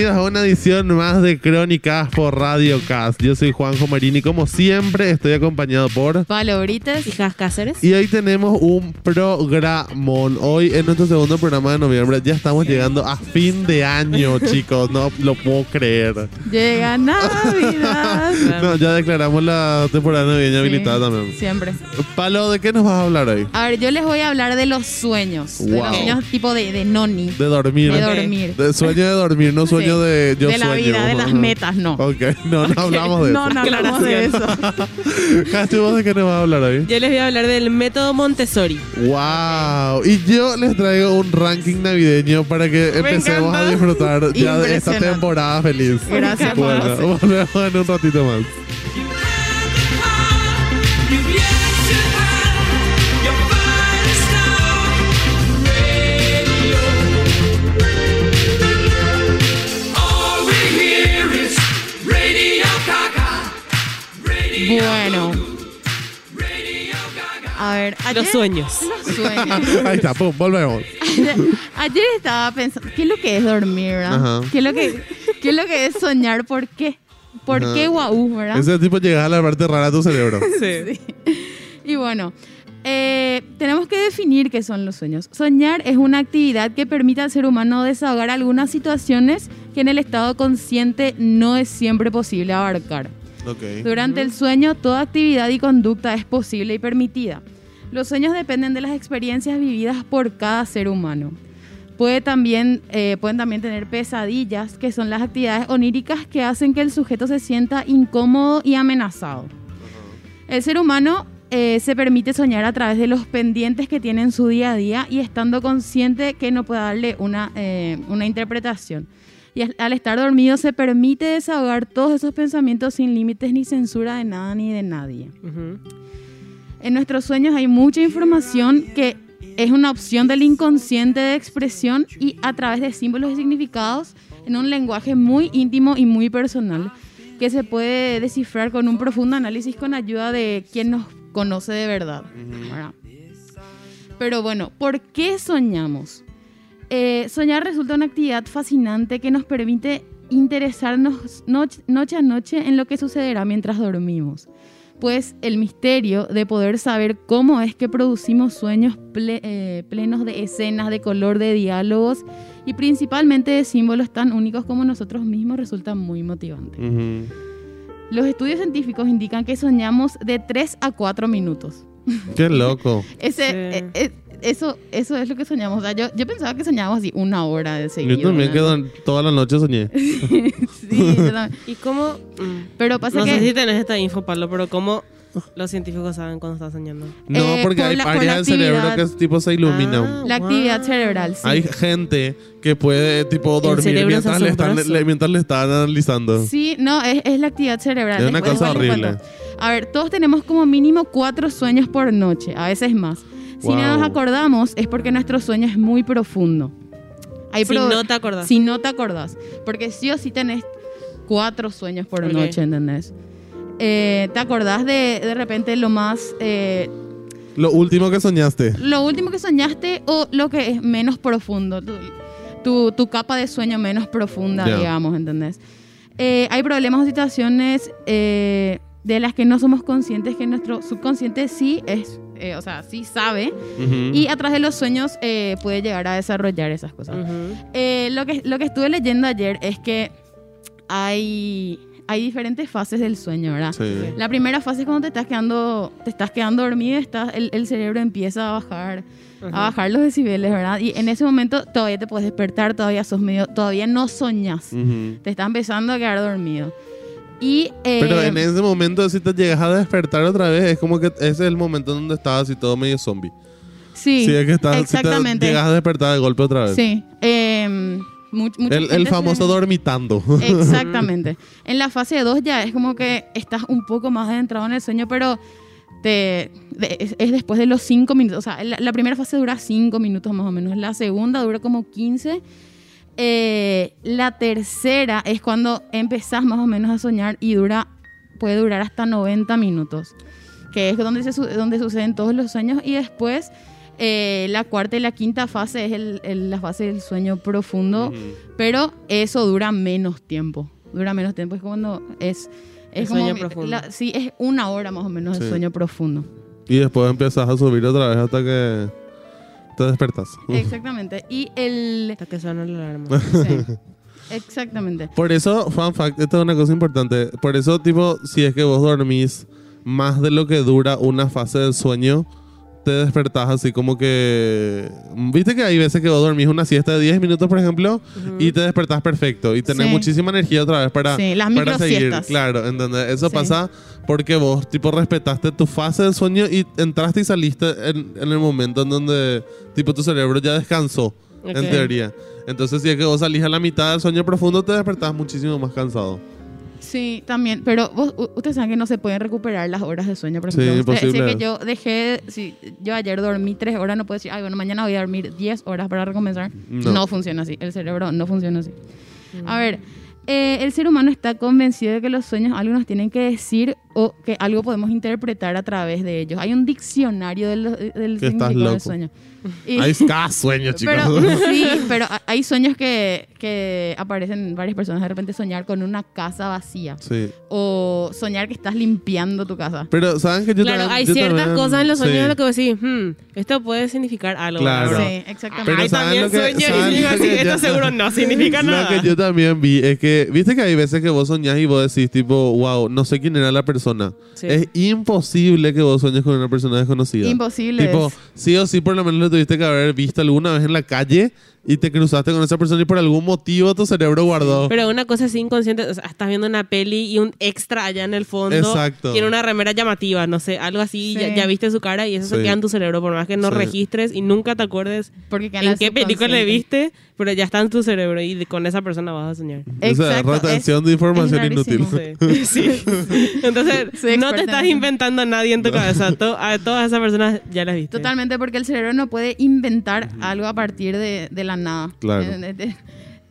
bienvenidos a una edición más de Crónicas por Radio Cast. Yo soy Juanjo Marini, como siempre estoy acompañado por Palobritas y Jas Cáceres. Y hoy tenemos un programón. Hoy en nuestro segundo programa de noviembre ya estamos llegando a fin de año, chicos. No lo puedo creer. Llega Navidad. no, ya declaramos la temporada navideña habilitada también. Siempre. Palo, ¿de qué nos vas a hablar hoy? A ver, yo les voy a hablar de los sueños. De los sueños tipo de, de noni. De dormir. De dormir. De sueño de dormir, no sueño De yo de la sueño. vida, de las metas, no. Ok, no, no hablamos de no, eso. no hablamos de eso. Casti, ¿vos de qué nos vas a hablar hoy? Yo les voy a hablar del método Montessori. Wow, y yo les traigo un ranking navideño para que empecemos a disfrutar ya de esta temporada feliz. Gracias, Bueno, volvemos en un ratito más. Bueno, a ver. Ayer, Los sueños. Los sueños. Ahí está, pum, volvemos. Ayer estaba pensando, ¿qué es lo que es dormir, verdad? ¿Qué es lo que, qué es lo que es soñar? ¿Por qué? ¿Por Ajá. qué guau, verdad? Ese tipo llega a la parte rara de tu cerebro. Sí. Y bueno, eh, tenemos que definir qué son los sueños. Soñar es una actividad que permite al ser humano desahogar algunas situaciones que en el estado consciente no es siempre posible abarcar. Ok. Durante el sueño, toda actividad y conducta es posible y permitida. Los sueños dependen de las experiencias vividas por cada ser humano. Puede también, eh, pueden también tener pesadillas, que son las actividades oníricas que hacen que el sujeto se sienta incómodo y amenazado. El ser humano eh, se permite soñar a través de los pendientes que tiene en su día a día y estando consciente que no puede darle una, eh, una interpretación. Y al, estar dormido se permite desahogar todos esos pensamientos sin límites ni censura de nada ni de nadie. Ujú. En nuestros sueños hay mucha información que es una opción del inconsciente de expresión y a través de símbolos y significados en un lenguaje muy íntimo y muy personal que se puede descifrar con un profundo análisis con ayuda de quien nos conoce de verdad. ¿verdad? Pero bueno, ¿por qué soñamos? Eh, soñar resulta una actividad fascinante que nos permite interesarnos noche, noche a noche en lo que sucederá mientras dormimos. Pues el misterio de poder saber cómo es que producimos sueños ple- eh, plenos de escenas, de color, de diálogos y principalmente de símbolos tan únicos como nosotros mismos resulta muy motivante. Ujú. Los estudios científicos indican que soñamos de 3 a 4 minutos. Qué loco. Ese, Sí. eh, eh, eso, eso es lo que soñamos. O sea, yo, yo pensaba que soñábamos así una hora de seguido. Yo también ¿verdad? quedo toda la noche soñé. sí, yo también. ¿Y cómo? Pero pasa No que... sé si tenés esta info, Pablo, pero ¿cómo los científicos saben cuando estás soñando? No, Eh, porque por hay la- áreas del cerebro que es tipo se iluminan. Ah, La wow. actividad cerebral, sí. Hay gente que puede tipo dormir mientras le, están, le- mientras le están analizando. Sí, no, es, es la actividad cerebral. Es una Después- cosa horrible. A ver, todos tenemos como mínimo cuatro sueños por noche, a veces más. Si Wow. no nos acordamos es porque nuestro sueño es muy profundo. Hay Si pro- no te acordás. Si no te acordás. Porque sí o sí tenés cuatro sueños por Ok. noche, ¿entendés? Eh, ¿Te acordás de de repente lo más... eh, Lo último que soñaste. lo último que soñaste o lo que es menos profundo? Tu, tu, tu capa de sueño menos profunda, Ya. digamos, ¿entendés? Eh, hay problemas o situaciones eh, de las que no somos conscientes que nuestro subconsciente sí es... eh, o sea, sí sabe Ujú. y a través de los sueños eh, puede llegar a desarrollar esas cosas. Ujú. Eh, lo, que, lo que estuve leyendo ayer es que hay, hay diferentes fases del sueño, ¿verdad? Sí. La primera fase es cuando te estás quedando, te estás quedando dormido estás, el, el cerebro empieza a bajar, a bajar los decibeles, ¿verdad? Y en ese momento todavía te puedes despertar, todavía sos medio, todavía no soñas. Ujú. Te estás empezando a quedar dormido. Y eh, Pero en ese momento, si te llegas a despertar otra vez, es como que ese es el momento donde estás así todo medio zombie. sí, Sí, es que estás, si te exactamente. llegas a despertar de golpe otra vez. Sí. em, much- mucha El, el se- famoso dormitando. Exactamente. En la fase 2 ya es como que estás un poco más adentrado en el sueño, pero te, de- es, es después de los 5 minutos. O sea, la, la primera fase dura 5 minutos más o menos. La segunda dura como 15. Eh, la tercera es cuando empezás más o menos a soñar y dura, puede durar hasta 90 minutos. Que es donde, se, donde suceden todos los sueños. Y después Eh, la cuarta y la quinta fase es el- el- la fase del sueño profundo, Ujú. pero eso dura menos tiempo. Dura menos tiempo. Es cuando es. El Es como sueño profundo. la- sí, es una hora más o menos Sí. de sueño profundo. Y después empiezas a subir otra vez hasta que te despertas. Exactamente. Y el. Hasta que suena la alarma. sí, exactamente. Por eso, fun fact, esta es una cosa importante. Por eso, tipo, si es que vos dormís más de lo que dura una fase del sueño, te despertás así como que... Viste que hay veces que vos dormís una siesta de 10 minutos, por ejemplo, y te despertás perfecto y tenés Sí. muchísima energía otra vez para, Sí, las para seguir. Claro, ¿entendés? Eso Sí. pasa porque vos, tipo, respetaste tu fase del sueño y entraste y saliste en, en el momento en donde, tipo, tu cerebro ya descansó, Ok. en teoría. Entonces, si es que vos salís a la mitad del sueño profundo, te despertás muchísimo más cansado. Sí, también, pero vos, u- ustedes saben que no se pueden recuperar las horas de sueño, por Sí, ejemplo. Imposible. Que yo dejé, si yo ayer dormí tres horas, no puedo decir, ay, bueno, mañana voy a dormir 10 horas para recomenzar. No. No, funciona así, el cerebro no funciona así. A ver, eh, el ser humano está convencido de que los sueños algo nos tienen que decir o que algo podemos interpretar a través de ellos. Hay un diccionario del, del Que estás significado loco. del sueño. Y- Hay cada sueño, chicos. pero sí, pero ha- hay sueños que, que aparecen en varias personas. De repente soñar con una casa vacía. sí. O soñar que estás limpiando tu casa. Pero, ¿saben que yo claro, también- hay yo ciertas también- cosas en los sueños sí. en lo que vos decís, hmm, esto puede significar algo. Claro. Sí, exactamente. Pero Ay, ¿saben también lo que- sueño saben y digo lo así, esto seguro no significa Lo nada. que yo también vi es que, viste que hay veces que vos soñás y vos decís, tipo, wow, no sé quién era la persona. Sí. Es imposible que vos sueñes con una persona desconocida. Imposible Tipo, es. sí o sí, por lo menos lo tuviste que haber visto alguna vez en la calle y te cruzaste con esa persona y por algún motivo tu cerebro guardó. Pero una cosa así inconsciente, o sea, estás viendo una peli y un extra allá en el fondo Exacto. tiene una remera llamativa, no sé, algo así, Sí. ya, ya viste su cara y eso Sí. se queda en tu cerebro, por más que no Sí. registres y nunca te acuerdes Porque en qué película le viste, pero ya está en tu cerebro y con esa persona vas a soñar. o sea, Exacto, retención es- de información inútil. Sí. sí. Entonces, no te estás inventando a nadie en tu cabeza. To- a todas esas personas ya las viste. Totalmente, porque el cerebro no puede inventar algo a partir de, de la nada. Claro.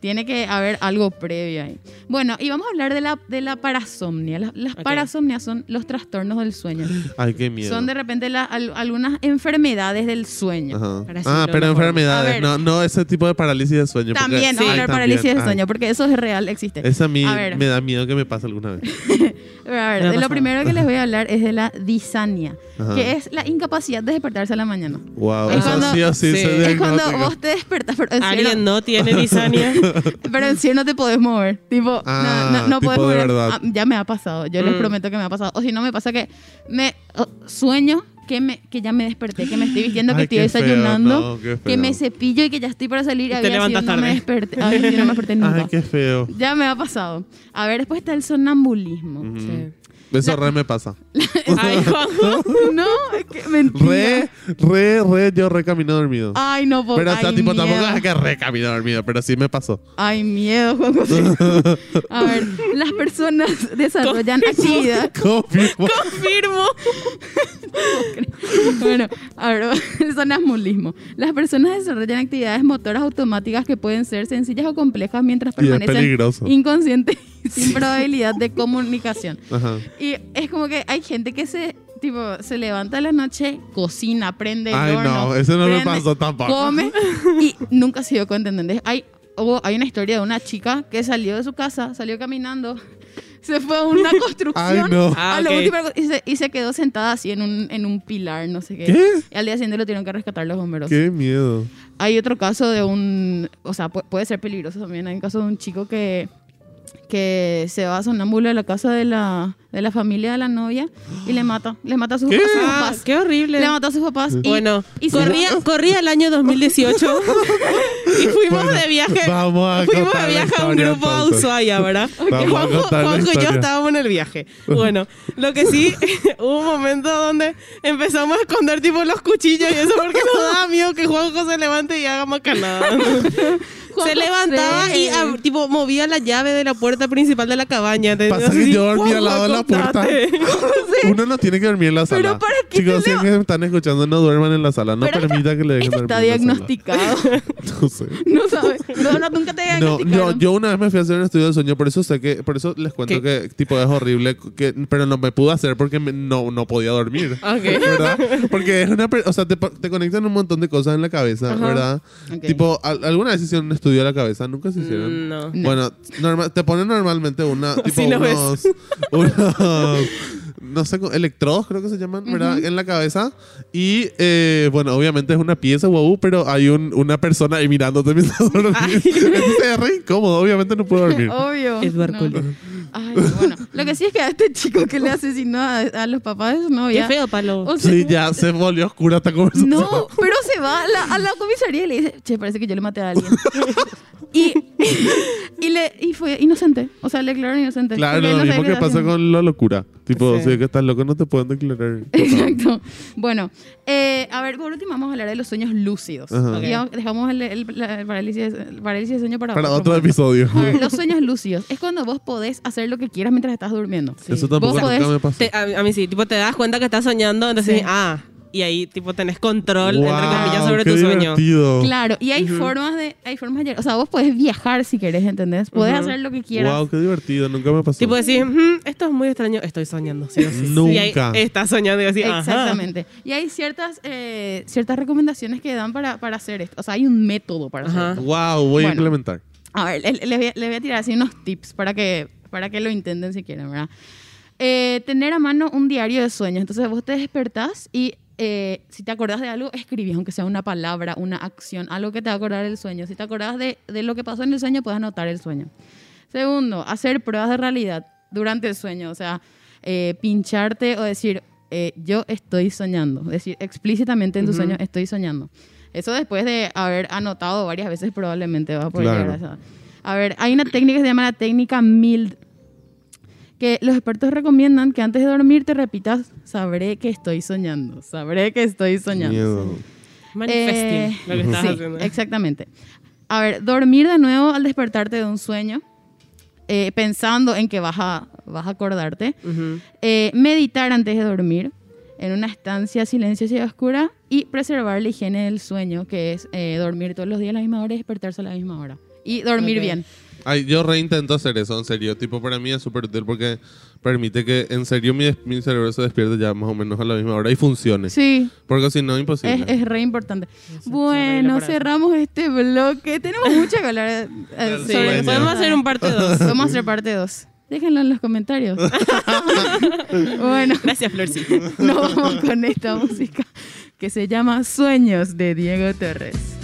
Tiene que haber algo previo ahí. Bueno, y vamos a hablar de la, de la parasomnia. Las, parasomnias son los trastornos del sueño. Ay, qué miedo. Son de repente la- al- algunas enfermedades del sueño. Ah, pero mejor. Enfermedades, ver. no, no ese tipo de parálisis de sueño. porque- También, Ay, hablar de también. parálisis de Ay, sueño, porque eso es real, existe. Esa a mí A ver. me da miedo que me pase alguna vez. A ver, lo pasado. primero que les voy a hablar es de la disania, Ajá. que es la incapacidad de despertarse a la mañana. Wow, Es eso cuando- sí o sí, Sí. Es cuando vos te despertas, pero en, ¿Alguien no tiene disania? pero en serio no te podés mover. Tipo, Ah, no, no, no tipo podés de mover. verdad. Ah, ya me ha pasado, yo les Mm. prometo que me ha pasado. O si no me pasa que me oh, sueño que, me, que ya me desperté, que me estoy vistiendo, que Ay, estoy qué feo, desayunando, no, que me cepillo y que ya estoy para salir. Y te había sido, levantas no me tarde. desperté, había sido, no me desperté nunca. Ay, qué feo. Ya me ha pasado. A ver, después está el sonambulismo. Sí. Eso re me pasa. Ay, Juanjo. no, es que mentira. Re, re, re, yo re camino dormido. Ay, no puedo. pero o sea, tipo, tampoco es que re camino dormido, pero sí me pasó. Ay, miedo, Juan José. A ver, las personas desarrollan actividad. Confirmo. Confirmo. Bueno, a ver, el sonambulismo. Las personas desarrollan actividades motoras automáticas que pueden ser sencillas o complejas mientras permanecen peligroso. inconscientes sin probabilidad de comunicación. Ajá. Y es como que hay gente que se tipo se levanta a la noche, cocina, prende el Ay, horno, no, eso no me prende- pasó tampoco. Come y nunca se dio cuenta, ¿entendés? Hay, hubo- hay una historia de una chica que salió de su casa, salió caminando, se fue a una construcción. Ay, no. Ah, a lo ok. último, y, se, y se quedó sentada así en un, en un pilar, no sé qué. ¿Qué? Y al día siguiente lo tuvieron que rescatar los bomberos. Qué miedo. Hay otro caso de un, o sea, pu- puede ser peligroso también. Hay un caso de un chico que, que se va sonámbulo a la casa de la, de la familia de la novia y le mata, le mata a sus, a sus Ah, papás. qué horrible. Le mató a sus papás. Y, Bueno, y corría, corría el año 2018 y fuimos Bueno, de viaje. vamos a fuimos de viaje a un grupo a. Ushuaia, ¿verdad? A Juanjo, Juanjo y yo estábamos en el viaje. Bueno, lo que sí, hubo un momento donde empezamos a esconder tipo los cuchillos y eso porque nos daba miedo que Juanjo se levante y haga macanada. Se levantaba y tipo movía la llave de la puerta principal de la cabaña. Pasa así, que yo dormí "Guau, al lado de la puerta. acostate". Uno no tiene que dormir en la sala. Pero ¿para qué Chicos, si me están escuchando, no duerman en la sala. No Pero permita que le dejen dormir está diagnosticado. No sé. no sabes. No, no, nunca te No, diagnosticaron. no, yo una vez me fui a hacer un estudio de sueño, por eso sé que, por eso les cuento que tipo es horrible, que, pero no me pude hacer porque me- no, no podía dormir. Ok. ¿Verdad? Porque es una, o sea, te, te conectan un montón de cosas en la cabeza, Ajá. ¿verdad? Tipo, ¿al- ¿alguna vez hicieron un estudio de la cabeza? Nunca se hicieron. Mm, No. No. Bueno, norma- te ponen normalmente una, tipo ves. unos, unos, no sé, electrodos creo que se llaman, ¿verdad? En la cabeza. Y, eh, bueno, obviamente es una pieza, wow, pero hay un, una persona ahí mirándote mientras dormís. Entonces es re incómodo, obviamente no puedo dormir. Obvio. Edward No. Ay, bueno. Lo que sí es que a este chico que le asesinó a, a los papás de su Qué feo, Palo. o sea, Sí, ya se volvió oscura esta conversación. No, pero se va a la, a la comisaría y le dice, che, parece que yo le maté a alguien. y, y, le, y fue inocente. O sea, le declararon inocente. Claro, lo no mismo que qué pasa estaba con la locura. Tipo, Sí. si es que estás loco no te pueden declarar. Exacto. Bueno, eh, a ver, por último vamos a hablar de los sueños lúcidos. Dejamos el, el- la- el parálisis, el parálisis de sueño para, Para otro episodio. A ver, los sueños lúcidos es cuando vos podés hacer lo que quieras mientras estás durmiendo. Eso tampoco Vos nunca podés- me pasó. Te- a, a mí sí, tipo te das cuenta que estás soñando, entonces Sí. ah, y ahí tipo tenés control entre comillas sobre qué tu sueño. divertido. Claro, y hay formas de, hay formas de, o sea, vos podés viajar si querés, ¿entendés? Podés Ujú. hacer lo que quieras. Wow, qué divertido, nunca me pasó. Tipo decís, "Mm, esto es muy extraño, estoy soñando. Sí, o sí. Nunca. Y ahí estás soñando y así, ajá. Exactamente. Y hay ciertas, eh, ciertas recomendaciones que dan para, para hacer esto. O sea, hay un método para Ajá. hacerlo. Wow, voy a implementar. A ver, le- les voy, a- les voy a tirar así unos tips para que, para que lo intenten si quieren, ¿verdad? Eh, tener a mano un diario de sueños. Entonces vos te despertás y eh, si te acordás de algo, escribís, aunque sea una palabra, una acción, algo que te va a acordar del sueño. Si te acordás de, de lo que pasó en el sueño, puedes anotar el sueño. Segundo, hacer pruebas de realidad durante el sueño. O sea, eh, pincharte o decir, eh, yo estoy soñando. Decir explícitamente en tu sueño, estoy soñando. Eso después de haber anotado varias veces probablemente vas a poder Claro. llegar a esa. A ver, hay una técnica que se llama la técnica MILD, que los expertos recomiendan que antes de dormir te repitas, sabré que estoy soñando, sabré que estoy soñando. Miedo. Manifesting, Eh, lo que estás sí, haciendo. exactamente. A ver, dormir de nuevo al despertarte de un sueño, eh, pensando en que vas a, vas a acordarte. Eh, meditar antes de dormir en una estancia silenciosa y oscura y preservar la higiene del sueño, que es eh, dormir todos los días a la misma hora y despertarse a la misma hora. Y dormir bien. Ay, yo reintento hacer eso, en serio. Tipo, para mí es súper útil porque permite que en serio mi, mi cerebro se despierte ya más o menos a la misma hora y funcione. Sí, Porque si no, imposible. es, es re importante. Bueno, cerramos este bloque. Tenemos mucho que hablar eh, Sí, sobre podemos hacer un parte 2. Vamos a hacer parte 2. Déjenlo en los comentarios. bueno, Gracias, Florcita. nos vamos con esta música que se llama Sueños de Diego Torres.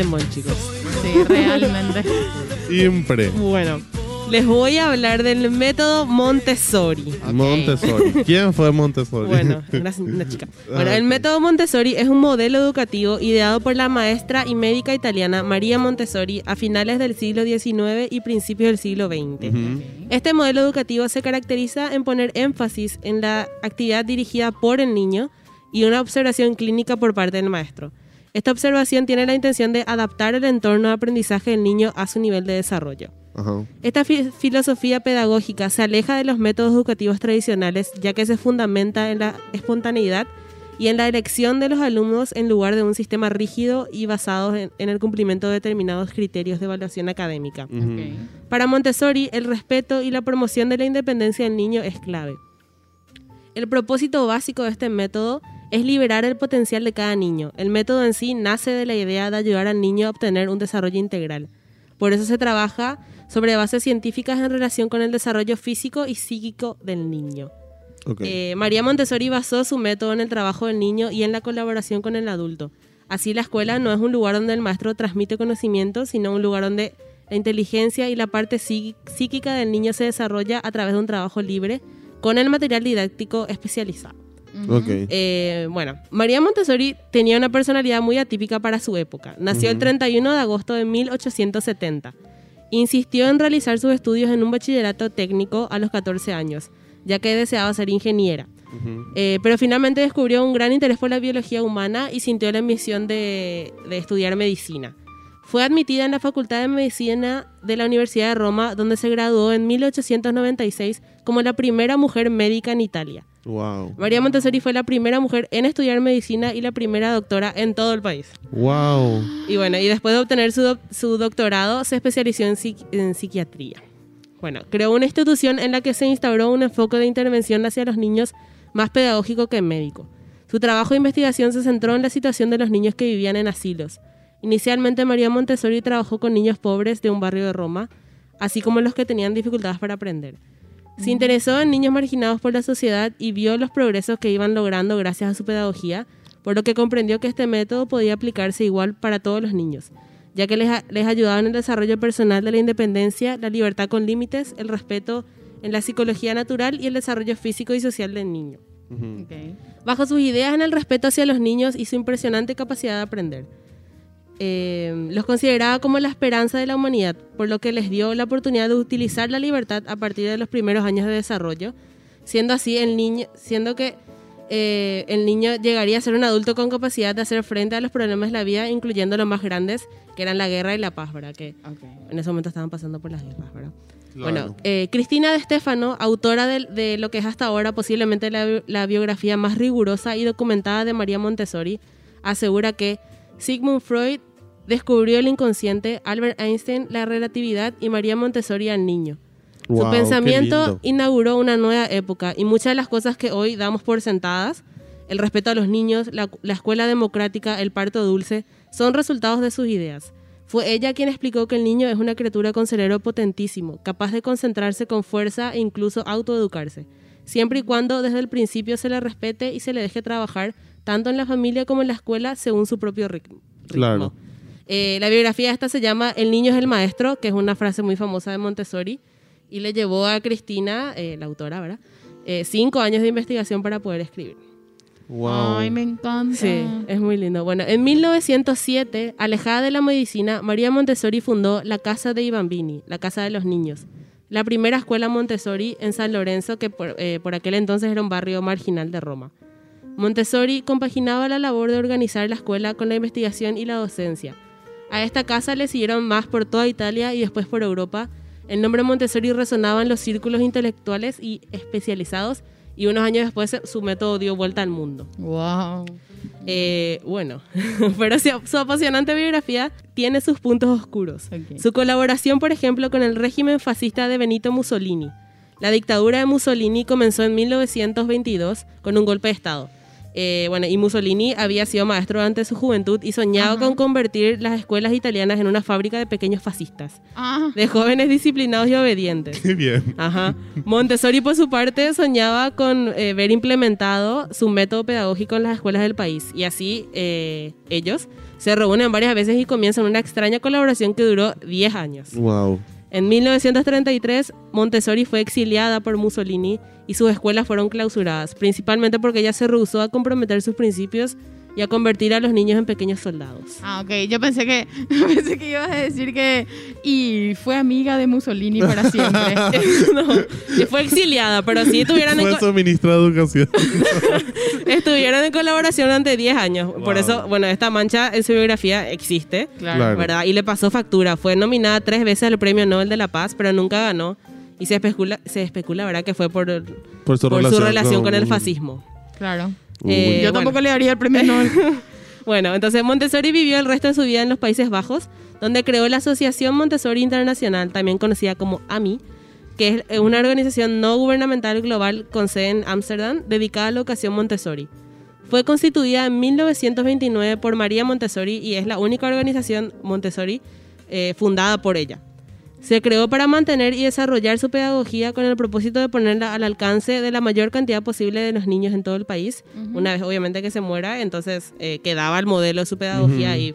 Qué temón, chicos. Sí, realmente. Siempre. Bueno, les voy a hablar del método Montessori. Montessori. ¿Quién fue Montessori? Bueno, una, una chica. Bueno, Ah, el método Montessori es un modelo educativo ideado por la maestra y médica italiana María Montessori a finales del siglo XIX y principios del siglo XX. Este modelo educativo se caracteriza en poner énfasis en la actividad dirigida por el niño y una observación clínica por parte del maestro. Esta observación tiene la intención de adaptar el entorno de aprendizaje del niño a su nivel de desarrollo. Ajá. Esta fi- filosofía pedagógica se aleja de los métodos educativos tradicionales ya que se fundamenta en la espontaneidad y en la elección de los alumnos en lugar de un sistema rígido y basado en, en el cumplimiento de determinados criterios de evaluación académica. Para Montessori, el respeto y la promoción de la independencia del niño es clave. El propósito básico de este método es liberar el potencial de cada niño. El método en sí nace de la idea de ayudar al niño a obtener un desarrollo integral. Por eso se trabaja sobre bases científicas en relación con el desarrollo físico y psíquico del niño. Ok. Eh, María Montessori basó su método en el trabajo del niño y en la colaboración con el adulto. Así la escuela no es un lugar donde el maestro transmite conocimiento, sino un lugar donde la inteligencia y la parte psí- psíquica del niño se desarrolla a través de un trabajo libre con el material didáctico especializado. Eh, bueno, María Montessori tenía una personalidad muy atípica para su época. Nació el 31 de agosto de 1870. Insistió en realizar sus estudios en un bachillerato técnico a los 14 años, ya que deseaba ser ingeniera. Eh, pero finalmente descubrió un gran interés por la biología humana y sintió la ambición de, de estudiar medicina. Fue admitida en la Facultad de Medicina de la Universidad de Roma, donde se graduó en 1896 como la primera mujer médica en Italia. Wow. María Montessori fue la primera mujer en estudiar medicina y la primera doctora en todo el país. Wow. Y bueno, y después de obtener su, doc- su doctorado, se especializó en, psiqui- en psiquiatría. Bueno, creó una institución en la que se instauró un enfoque de intervención hacia los niños más pedagógico que médico. Su trabajo de investigación se centró en la situación de los niños que vivían en asilos. Inicialmente María Montessori trabajó con niños pobres de un barrio de Roma, así como los que tenían dificultades para aprender. Se interesó en niños marginados por la sociedad y vio los progresos que iban logrando gracias a su pedagogía, por lo que comprendió que este método podía aplicarse igual para todos los niños, ya que les, ayudaba en el desarrollo personal de la independencia, la libertad con límites, el respeto en la psicología natural y el desarrollo físico y social del niño. Bajo sus ideas en el respeto hacia los niños y su impresionante capacidad de aprender. Eh, los consideraba como la esperanza de la humanidad, por lo que les dio la oportunidad de utilizar la libertad a partir de los primeros años de desarrollo, siendo así el niño, siendo que eh, el niño llegaría a ser un adulto con capacidad de hacer frente a los problemas de la vida, incluyendo los más grandes, que eran la guerra y la paz, ¿verdad? Que Ok. en ese momento estaban pasando por las guerras, ¿verdad? Claro. Bueno, eh, Cristina de Stefano, autora de, de lo que es hasta ahora posiblemente la, la biografía más rigurosa y documentada de María Montessori, asegura que Sigmund Freud descubrió el inconsciente, Albert Einstein la relatividad y María Montessori al niño. Wow, Su pensamiento inauguró una nueva época y muchas de las cosas que hoy damos por sentadas, el respeto a los niños, la, la escuela democrática, el parto dulce, son resultados de sus ideas. Fue ella quien explicó que el niño es una criatura con cerebro potentísimo, capaz de concentrarse con fuerza e incluso autoeducarse, siempre y cuando desde el principio se le respete y se le deje trabajar tanto en la familia como en la escuela según su propio ritmo. Claro. Eh, la biografía esta se llama El niño es el maestro, que es una frase muy famosa de Montessori, y le llevó a Cristina, eh, la autora, ¿verdad? Eh, cinco años de investigación para poder escribir. Wow. Ay, me encanta. Sí, es muy lindo. Bueno, en 1907, alejada de la medicina, María Montessori fundó la Casa dei Bambini, la Casa de los Niños, la primera escuela Montessori en San Lorenzo, que por, eh, por aquel entonces era un barrio marginal de Roma. Montessori compaginaba la labor de organizar la escuela con la investigación y la docencia. A esta casa le siguieron más por toda Italia y después por Europa. El nombre Montessori resonaba en los círculos intelectuales y especializados y unos años después su método dio vuelta al mundo. Wow. Eh, bueno, pero su, apasionante biografía tiene sus puntos oscuros. Ok. Su colaboración, por ejemplo, con el régimen fascista de Benito Mussolini. La dictadura de Mussolini comenzó en 1922 con un golpe de Estado. Eh, bueno, y Mussolini había sido maestro durante su juventud y soñaba con convertir las escuelas italianas en una fábrica de pequeños fascistas, Ah, de jóvenes disciplinados y obedientes. Qué bien. Ajá. Montessori, por su parte, soñaba con eh, ver implementado su método pedagógico en las escuelas del país. Y así eh, ellos Se reúnen varias veces y comienzan una extraña colaboración que duró 10 años. Wow. En 1933, Montessori fue exiliada por Mussolini y sus escuelas fueron clausuradas, principalmente porque ella se rehusó a comprometer sus principios y a convertir a los niños en pequeños soldados. Ah, ok. Yo pensé que, pensé que ibas a decir que... Y fue amiga de Mussolini para siempre. no, que fue exiliada, pero sí estuvieron en, Fue su ministra de educación. estuvieron en colaboración durante 10 años. Por eso, bueno, esta mancha en su biografía existe. Claro. ¿verdad? Y le pasó factura. Fue nominada tres veces al Premio Nobel de la Paz, pero nunca ganó. Y se especula, se especula ¿verdad? Que fue por, Por su por relación, su relación con el fascismo. Claro. Eh, Yo bueno. tampoco le daría el premio Nobel. Bueno, entonces Montessori vivió el resto de su vida en los Países Bajos, donde creó la Asociación Montessori Internacional, también conocida como AMI, que es una organización no gubernamental global con sede en Ámsterdam, dedicada a la educación Montessori. Fue constituida en 1929 por María Montessori y es la única organización Montessori eh, fundada por ella. Se creó para mantener y desarrollar su pedagogía con el propósito de ponerla al alcance de la mayor cantidad posible de los niños en todo el país. Una vez, obviamente, que se muera, entonces eh, quedaba el modelo de su pedagogía ahí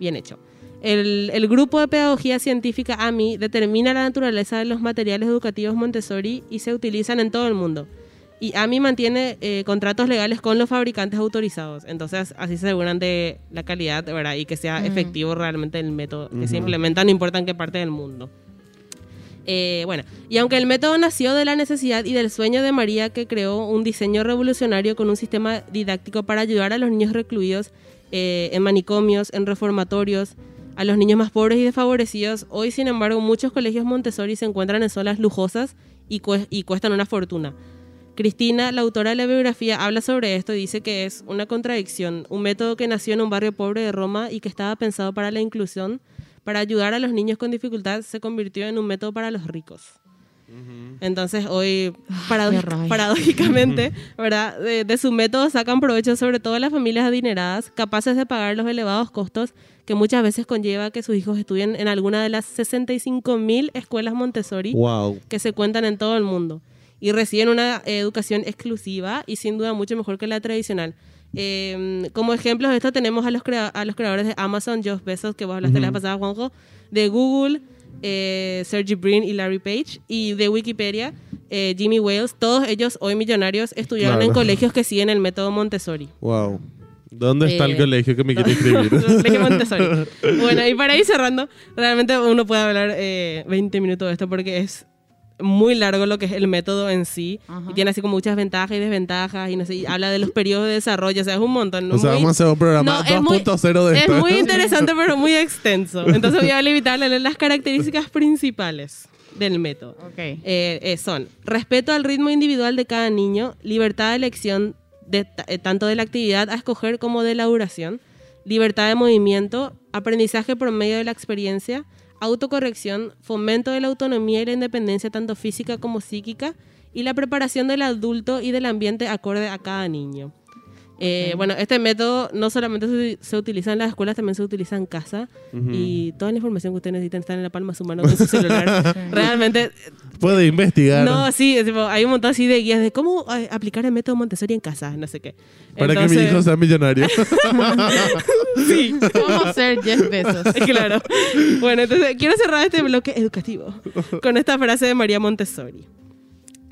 bien hecho. El, el grupo de pedagogía científica AMI determina la naturaleza de los materiales educativos Montessori y se utilizan en todo el mundo. Y AMI mantiene eh, contratos legales con los fabricantes autorizados. Entonces, así se aseguran de la calidad, ¿verdad? Y que sea Ujú. efectivo realmente el método que se Ujú. implementa, no importa en qué parte del mundo. Eh, bueno, y aunque el método nació de la necesidad y del sueño de María que creó un diseño revolucionario con un sistema didáctico para ayudar a los niños recluidos eh, en manicomios, en reformatorios, a los niños más pobres y desfavorecidos, hoy sin embargo muchos colegios Montessori se encuentran en zonas lujosas y, cue- y cuestan una fortuna. Cristina, la autora de la biografía, habla sobre esto y dice que es una contradicción, un método que nació en un barrio pobre de Roma y que estaba pensado para la inclusión, para ayudar a los niños con dificultad, se convirtió en un método para los ricos. Entonces hoy, paradójicamente, ¿verdad? De, de su método sacan provecho sobre todo las familias adineradas, capaces de pagar los elevados costos que muchas veces conlleva que sus hijos estudien en alguna de las 65 mil escuelas Montessori Wow. que se cuentan en todo el mundo y reciben una eh, educación exclusiva y sin duda mucho mejor que la tradicional. Eh, como ejemplos de esto tenemos a los, crea- a los creadores de Amazon, Jeff Bezos, que vos hablaste la vez pasada, Juanjo, de Google, eh, Sergey Brin y Larry Page, y de Wikipedia, eh, Jimmy Wales, todos ellos hoy millonarios estudiaron Claro. en colegios que siguen el método Montessori. Wow. ¿Dónde está el Eh, colegio que me quiere inscribir? Montessori. Bueno, y para ir cerrando, realmente uno puede hablar eh, 20 minutos de esto porque es muy largo lo que es el método en sí. Ajá. Y tiene así como muchas ventajas y desventajas. Y no sé, y habla de los periodos de desarrollo. O sea, es un montón. o sea, muy- vamos a hacer un programa No, es muy- 2.0 de es esto. muy interesante, pero muy extenso. Entonces voy a limitarle a leer las características principales del método. Ok. Eh, eh, son respeto al ritmo individual de cada niño, libertad de elección de, eh, tanto de la actividad a escoger como de la duración, libertad de movimiento, aprendizaje por medio de la experiencia, autocorrección, fomento de la autonomía y la independencia tanto física como psíquica y la preparación del adulto y del ambiente acorde a cada niño. Eh, Bueno, este método no solamente se, se utiliza en las escuelas, también se utiliza en casa y toda la información que ustedes necesitan está en la palma de su mano con su celular. Realmente Puede investigar. no, sí, es tipo, hay un montón así de guías de cómo eh, aplicar el método Montessori en casa, no sé qué. para que mi Entonces- hijo sea millonario. Sí, ¿Cómo ser Jeff Bezos? claro. Bueno, entonces quiero cerrar este bloque educativo con esta frase de María Montessori.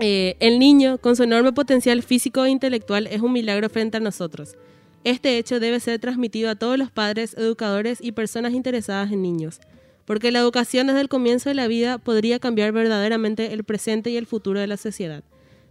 Eh, el niño, con su enorme potencial físico e intelectual, es un milagro frente a nosotros. Este hecho debe ser transmitido a todos los padres, educadores y personas interesadas en niños, porque la educación desde el comienzo de la vida podría cambiar verdaderamente el presente y el futuro de la sociedad.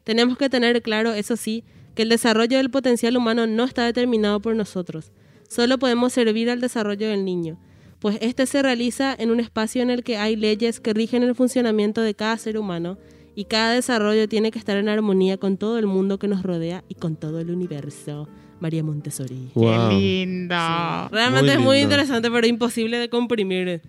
Tenemos que tener claro, eso sí, que el desarrollo del potencial humano no está determinado por nosotros. Solo podemos servir al desarrollo del niño, pues este se realiza en un espacio en el que hay leyes que rigen el funcionamiento de cada ser humano y cada desarrollo tiene que estar en armonía con todo el mundo que nos rodea y con todo el universo. María Montessori. Wow. Qué linda. Realmente Muy es muy lindo. interesante, pero imposible de comprimir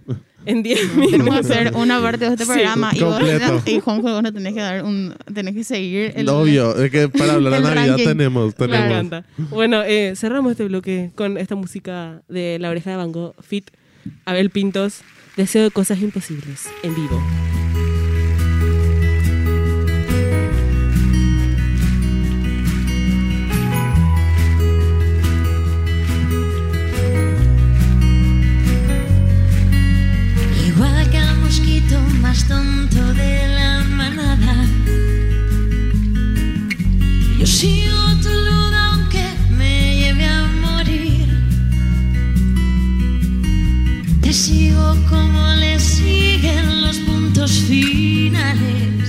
en 10 Tenemos que minutos. hacer una parte de este Sí, programa y vos, completo. y Juanjo, vos no tenés que dar un, tenés que seguir el Obvio, es que para hablar de Navidad ranking. tenemos, Me tenemos. encanta. Bueno, eh, cerramos este bloque con esta música de La Oreja de Van Gogh, Fit, Abel Pintos, Deseo de Cosas Imposibles, en vivo. tonto de la manada. Yo sigo tu luz aunque me lleve a morir. Te sigo como le siguen los puntos finales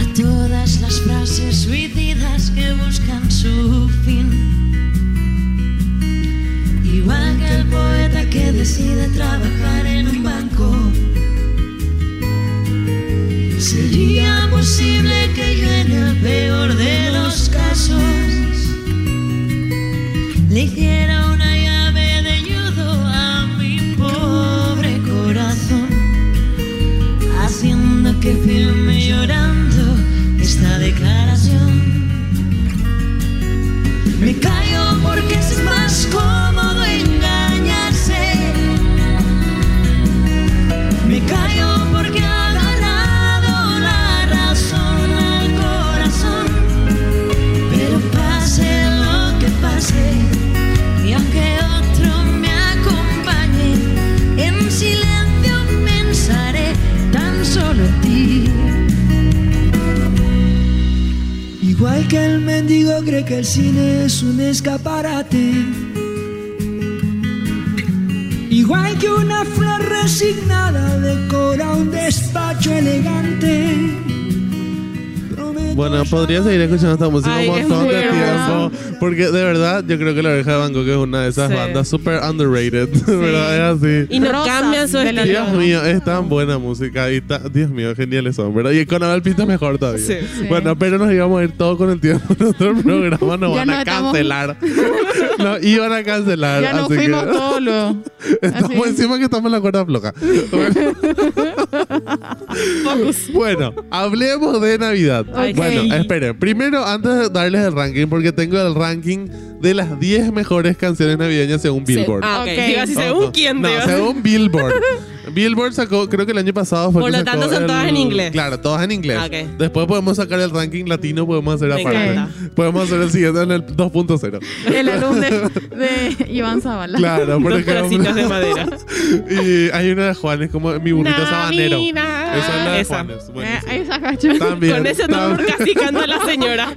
a todas las frases suicidas que buscan su fin. Igual que el poeta que decide trabajar en un banco. Sería posible que yo en el peor de los casos. Le hiciera que el cine es un escaparate. Igual que una flor resignada decora un despacho elegante. Prometo Bueno, podría seguir escuchando esta música Ay, un montón de tiempo. Porque de verdad, yo creo que La Oreja de Van Gogh es una de esas Sí. bandas super underrated. ¿Verdad? Es así. Y no cambian su de la estilo. Dios mío, es tan buena música y ta- Dios mío, geniales son, ¿verdad? Y con Abel Pinto mejor todavía. Sí. Sí. Bueno, pero nos íbamos a ir todo con el tiempo. Nuestro programa nos Ya van a estamos- cancelar. Nos iban a cancelar. Ya nos así fuimos que todos estamos así. encima que estamos en la cuerda floja. Bueno. Bueno, hablemos de Navidad. Ay, Bueno, esperen. Primero, antes de darles el ranking, porque tengo el ranking de las 10 mejores canciones navideñas según Billboard. Ah, ok. Ok. Digo así, según Ojo. quién, No, digo. según Billboard. Billboard sacó, creo que el año pasado fue Por que lo tanto, sacó son el- todas en inglés. Claro, todas en inglés. Ok. Después podemos sacar el ranking latino, podemos hacer Me aparte. encanta. Podemos hacer el siguiente en el 2.0. El álbum de, de Iván Zavala. Claro, por Dos ejemplo. de madera. y hay una de Juanes, como mi burrito sabanero. Navidad. Esa es la de Esa. Juanes. Eh, buenísimo. esa cacho. También. Con ese tam- tono casi canta la señora.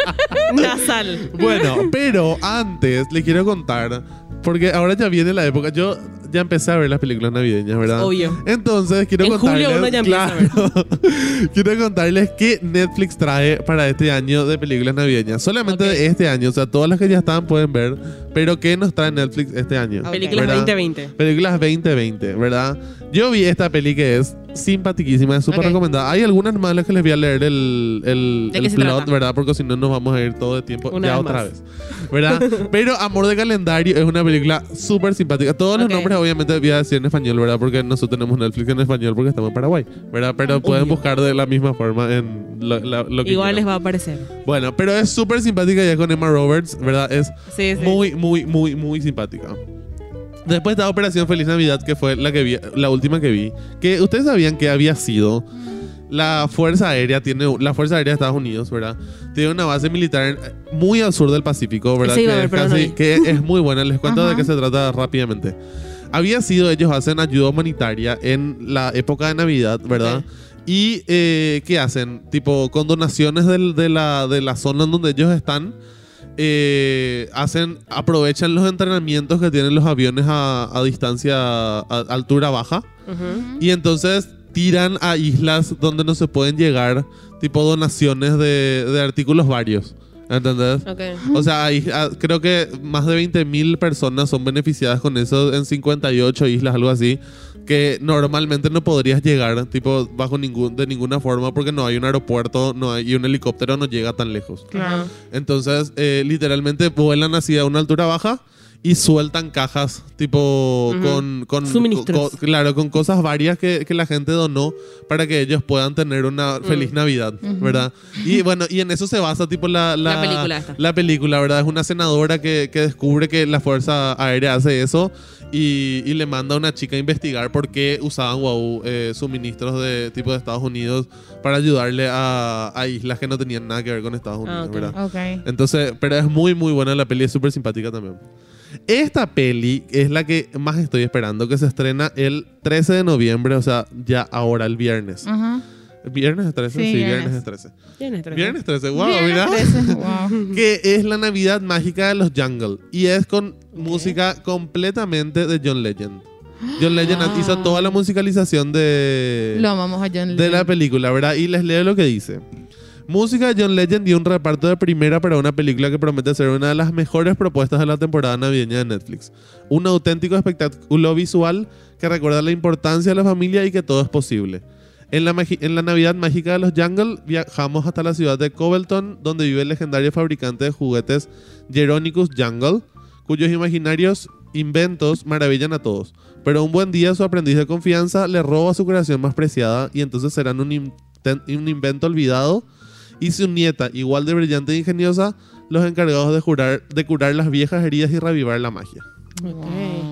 Nasal. Bueno, pero antes le quiero contar, porque ahora ya viene la época. Yo ya empecé a ver las películas navideñas, ¿verdad? Obvio. Entonces quiero En contarles. julio uno ya empieza a claro, quiero contarles qué Netflix trae para este año de películas navideñas. Solamente de este año, o sea, todas las que ya están pueden ver, pero qué nos trae Netflix este año. Películas ¿verdad? 2020. Películas 2020, ¿verdad? Yo vi esta peli que es simpaticísima, es súper Ok. recomendada. Hay algunas más las que les voy a leer el, el, ¿De el plot? ¿verdad? Porque si no nos vamos a ir todo el tiempo Una ya vez otra más. vez, ¿verdad? Pero Amor de Calendario es una película súper simpática. Todos Ok. los nombres obviamente voy a decir en español, ¿verdad? Porque nosotros tenemos Netflix en español porque estamos en Paraguay, ¿verdad? Pero pueden Obvio. buscar de la misma forma en lo, la- lo que Igual les quieran. va a aparecer. Bueno, pero es súper simpática ya con Emma Roberts, ¿verdad? Es Sí, sí. muy, muy, muy, muy simpática. Después está Operación Feliz Navidad, que fue la que vi, la última que vi. Que ustedes sabían que había sido la Fuerza Aérea, tiene la Fuerza Aérea de Estados Unidos, ¿verdad? Tiene una base militar muy al sur del Pacífico, ¿verdad? A Que, ver, no casi- vi. que es muy buena. Les cuento de Ajá. qué se trata rápidamente. Había sido, ellos hacen ayuda humanitaria en la época de Navidad, ¿verdad? Ok. Y eh, ¿qué hacen? Tipo, con donaciones del- de, la, de la zona en donde ellos están, eh, hacen, aprovechan los entrenamientos que tienen los aviones a, a distancia, a, altura baja, y entonces tiran a islas donde no se pueden llegar, tipo donaciones de, de artículos varios. ¿Entendés? Ok. O sea, hay- ah, creo que más de 20.000 personas son beneficiadas con eso en 58 islas, algo así, que normalmente no podrías llegar, tipo, bajo ningún, de ninguna forma, porque no hay un aeropuerto no hay, y un helicóptero no llega tan lejos. Claro. Entonces, eh, literalmente vuelan así a una altura baja y sueltan cajas, tipo, con, con, Suministros. co- claro, con cosas varias que, que la gente donó para que ellos puedan tener una feliz Navidad, ¿verdad? Y bueno, y en eso se basa, tipo, la, la, La película esta. la película, ¿verdad? Es una senadora que, que descubre que la Fuerza Aérea hace eso y, y le manda a una chica a investigar por qué usaban Wahoo eh, suministros de tipo de Estados Unidos para ayudarle a, a islas que no tenían nada que ver con Estados Unidos, Ah, ok. ¿verdad? Ok. Entonces, pero es muy, muy buena la peli, es súper simpática también. Esta peli es la que más estoy esperando, que se estrena el 13 de noviembre, o sea, ya ahora, el viernes. Ajá. ¿Viernes es 13? Sí, Sí, viernes, viernes. es 13. Tienes tres. Viernes 13, wow, Viernes mira. 13, wow. Que es la Navidad mágica de los Jungle. Y es con música completamente de John Legend. John Legend hizo toda la musicalización de, Lo amamos a John de la película, ¿verdad? Y les leo lo que dice. Música de John Legend y un reparto de primera para una película que promete ser una de las mejores propuestas de la temporada navideña de Netflix. Un auténtico espectáculo visual que recuerda la importancia de la familia y que todo es posible. En la, en la Navidad mágica de los Jungle viajamos hasta la ciudad de Cobleton, donde vive el legendario fabricante de juguetes Jeronicus Jungle, cuyos imaginarios inventos maravillan a todos. Pero un buen día su aprendiz de confianza le roba su creación más preciada y entonces serán un, un invento olvidado y su nieta, igual de brillante e ingeniosa, los encargados de, jurar, de curar las viejas heridas y revivar la magia.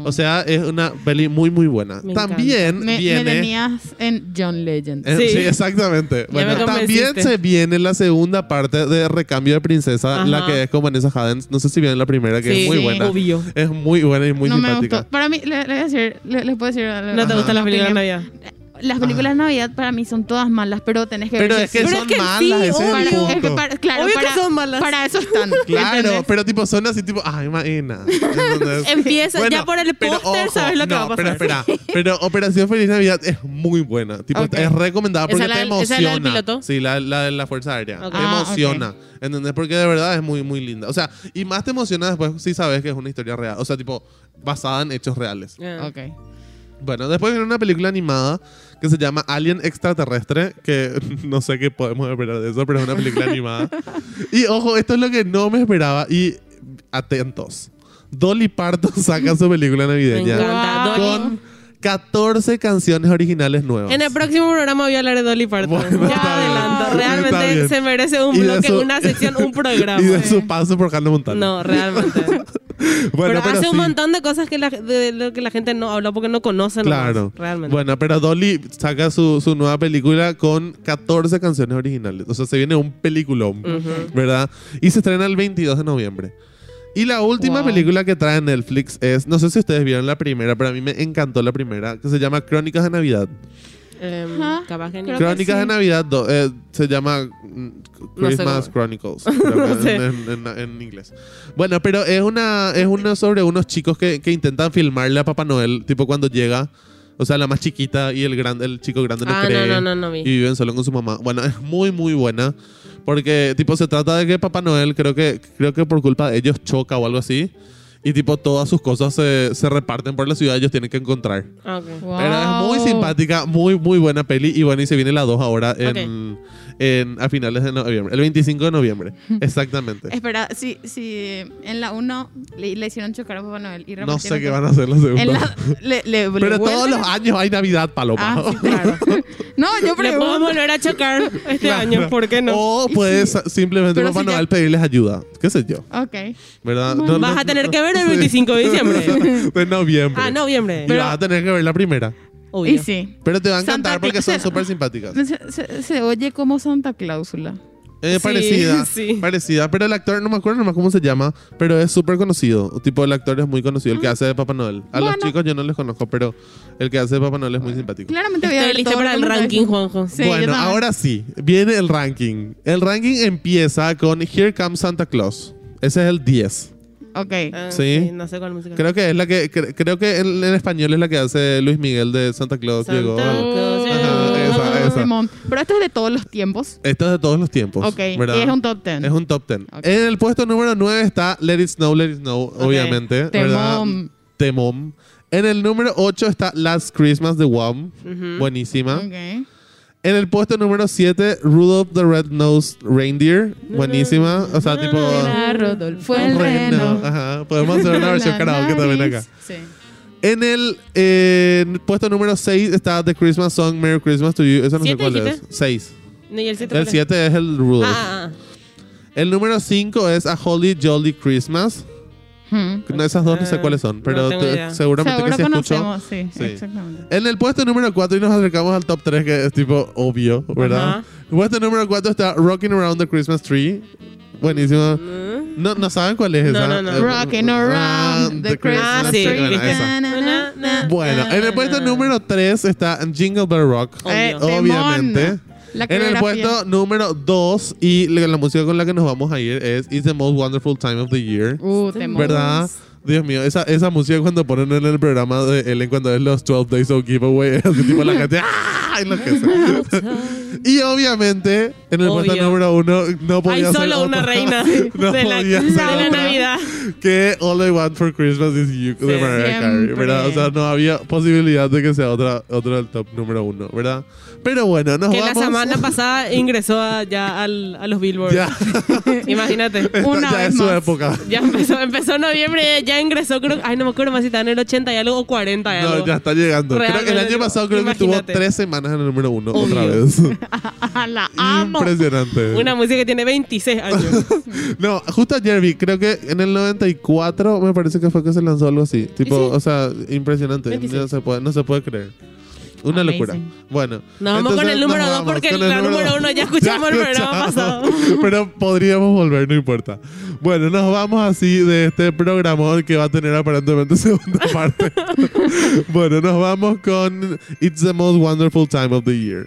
O sea, es una peli muy muy buena. Me También Me, me viene... tenías en John Legend. Eh, Sí. sí. exactamente. Bueno, me también se viene la segunda parte de Recambio de Princesa, Ajá. la que es con Vanessa Hudgens. No sé si viene la primera, que Sí, es muy sí. buena. Obvio. Es muy buena y muy no me simpática. gustó. Para mí, le, le voy a decir, le, les puedo decir. ¿No te Ajá. gustan las películas de. Navidad? Las películas de Navidad para mí son todas malas, pero tenés que Pero ver es que. Pero son es que malas, sí, ese es el Para- punto. es que para- claro, Obvio que son malas. Para eso están. Claro, ¿entendés? pero tipo son así tipo, ay, Maena. ¿entendés? Empieza, ya por el pero póster sabes lo que no, va a pasar. Pero espera, pero Operación Feliz Navidad es muy buena. Tipo, es recomendada porque ¿Esa te la- esa es la del emociona. piloto? Sí, la, la de la Fuerza Aérea. Te Ah, emociona. ¿Entendés? Porque de verdad es muy, muy linda. O sea, y más te emociona después si sabes que es una historia real. O sea, tipo, basada en hechos reales. Ah. Ok. Bueno, después viene una película animada que se llama Alien Extraterrestre, que no sé qué podemos esperar de eso, pero es una película animada. Y ojo, esto es lo que no me esperaba. Y atentos. Dolly Parton saca su película Me navideña encanta. Wow. Dolly. Con 14 canciones originales nuevas. En el próximo programa voy a hablar de Dolly Parton. Bueno, ya bien. adelanto. Realmente se merece un Y bloque, su- una sección, un programa. y de su paso por Hannah Montana. No, realmente. bueno, pero, hace un montón de cosas que la, de lo que la gente no habla porque no conoce. nomás, Claro. realmente. Bueno, pero Dolly saca su, su nueva película con 14 canciones originales. O sea, se viene un peliculón, ¿verdad? Y se estrena el 22 de noviembre. Y la última Wow. película que trae Netflix es, no sé si ustedes vieron la primera, pero a mí me encantó la primera, que se llama Crónicas de Navidad. Que que Crónicas de sí. Navidad do- eh, se llama mm, No sé Christmas. Chronicles No sé. en, en- en- en inglés. Bueno, pero es una es una sobre unos chicos que, que intentan filmarle a Papá Noel, tipo cuando llega, o sea, la más chiquita y el grande el chico grande no Ah, cree no, no, no, no vi. y viven solo con su mamá. Bueno, es muy muy buena porque tipo se trata de que Papá Noel creo que creo que por culpa de ellos choca o algo así. Y tipo todas sus cosas se, se reparten por la ciudad y ellos tienen que encontrar. Ah, ok. Wow. Pero es muy simpática, muy, muy buena peli. Y bueno, y se viene la 2 ahora en, en- a finales de noviembre. El 25 de noviembre. Exactamente. Espera, si, si en la 1 le, le hicieron chocar a Papá Noel y No sé qué van a hacer los En segundos. la, le, le- le Pero todos vuelven los años hay Navidad, Paloma. Ah, sí, claro. no, yo Le podemos pregunto. volver a chocar este Claro. año, ¿por qué no? O puedes simplemente Pero Papá si ya- Noel pedirles ayuda. ¿Qué sé yo? Ok. ¿Verdad? Bueno. Vas a tener que ver el sí. 25 de diciembre. de noviembre. ah, noviembre. Y vas a tener que ver la primera. Obvio. Y sí. Pero te va a Santa encantar porque son súper simpáticas. Se, se- se oye como Santa Cláusula. Eh, Sí, parecida, sí. parecida. Pero el actor, no me acuerdo nomás cómo se llama, pero es súper conocido. Tipo, el actor es muy conocido, el que hace de Papá Noel. A los Ah. Bueno. chicos yo no les conozco, pero el que hace de Papá Noel es muy simpático. Claramente voy a Estoy ver lista todo para lo el que me ranking, Juanjo. Sí, yo bueno, también. ahora sí, viene el ranking. El ranking empieza con Here Comes Santa Claus. Ese es el 10. Ok. Ah, Sí. No sé cuál música. Creo que es la que cre- creo que en, en español es la que hace Luis Miguel de Santa Claus Santa llegó. Claus Ajá, llegó. esa, esa. Simón. Pero esto es de todos los tiempos. Esto es de todos los tiempos. Ok. ¿verdad? Y es un top 10. Es un top 10. Ok. En el puesto número 9 está Let It Snow, Let It Snow, obviamente. ¿verdad? Temón. Temón. En el número 8 está Last Christmas de Wham. Buenísima. Ok. En el puesto número 7, Rudolph the Red-Nosed Reindeer. Buenísima. O sea, tipo... Era Rodolfo el Reno. Ajá. Podemos hacer una versión karaoke también acá. Sí. En el eh, puesto número 6 está The Christmas Song, Merry Christmas to You. Esa no sé ¿Siete cuál es. dijiste? 6. No, ¿y el siete El cuál es? 7 es el Rudolph. Ah, ah, El número 5 es A Holly Jolly Christmas. Hmm. No, esas dos no sé Ah, cuáles son, no pero tengo te- idea. seguramente Seguro que escuchó. sí, Sí. exactamente. En el puesto número 4 y nos acercamos al top 3, que es tipo obvio, ¿verdad? Ajá. El puesto número 4 está Rocking Around the Christmas Tree. Buenísimo. Mm. No, no saben cuál es No, esa. no, no. Eh, Rocking around the Christmas Ah, sí, tree. Bueno, en el puesto número 3 está Jingle Bell Rock. Obvio. Obviamente. La En el puesto número 2 y la la música con la que nos vamos a ir es It's the Most Wonderful Time of the Year. Uh. ¿Verdad? Dios mío, esa, esa música cuando ponen en el programa de Ellen cuando es los 12 Days of Giveaway, es tipo la gente ¡ah! Enloquece. y obviamente, en el puesto Obvio. número uno no podía Hay ser solo una otra- reina no de la, podía de ser la otra Navidad. que All I Want for Christmas is You de Sí, Mariah Carey, siempre. ¿verdad? O sea, no había posibilidad de que sea otra, otro del top número uno, ¿verdad? Pero bueno, nos Que la vamos. semana pasada ingresó a- ya al- a los Billboard. Ya, Imagínate. esta Una ya vez es su más. época. Ya empezó, empezó en noviembre, ya ingresó, creo, ay, no me acuerdo más si está en el 80 y algo o 40 y No, algo. ya está llegando. Creo que el Realmente, año pasado creo que tuvo imagínate. tres semanas en el número uno otra Obvio. vez. la amo. Impresionante. Una música que tiene 26 años. No, justo ayer vi, creo que en el 94 me parece que fue que se lanzó algo así. Tipo, sí. o sea, impresionante. 26. No se puede, no se puede creer. Una Amazing. locura. Bueno. Nos vamos con el número dos porque el- la número uno ya escuchamos el programa pasado. Pero podríamos volver, no importa. Bueno, nos vamos así de este programa que va a tener aparentemente segunda parte. bueno, nos vamos con It's the most wonderful time of the year.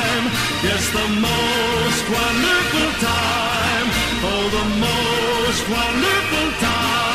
Yes, the most wonderful time. Oh, the most wonderful time.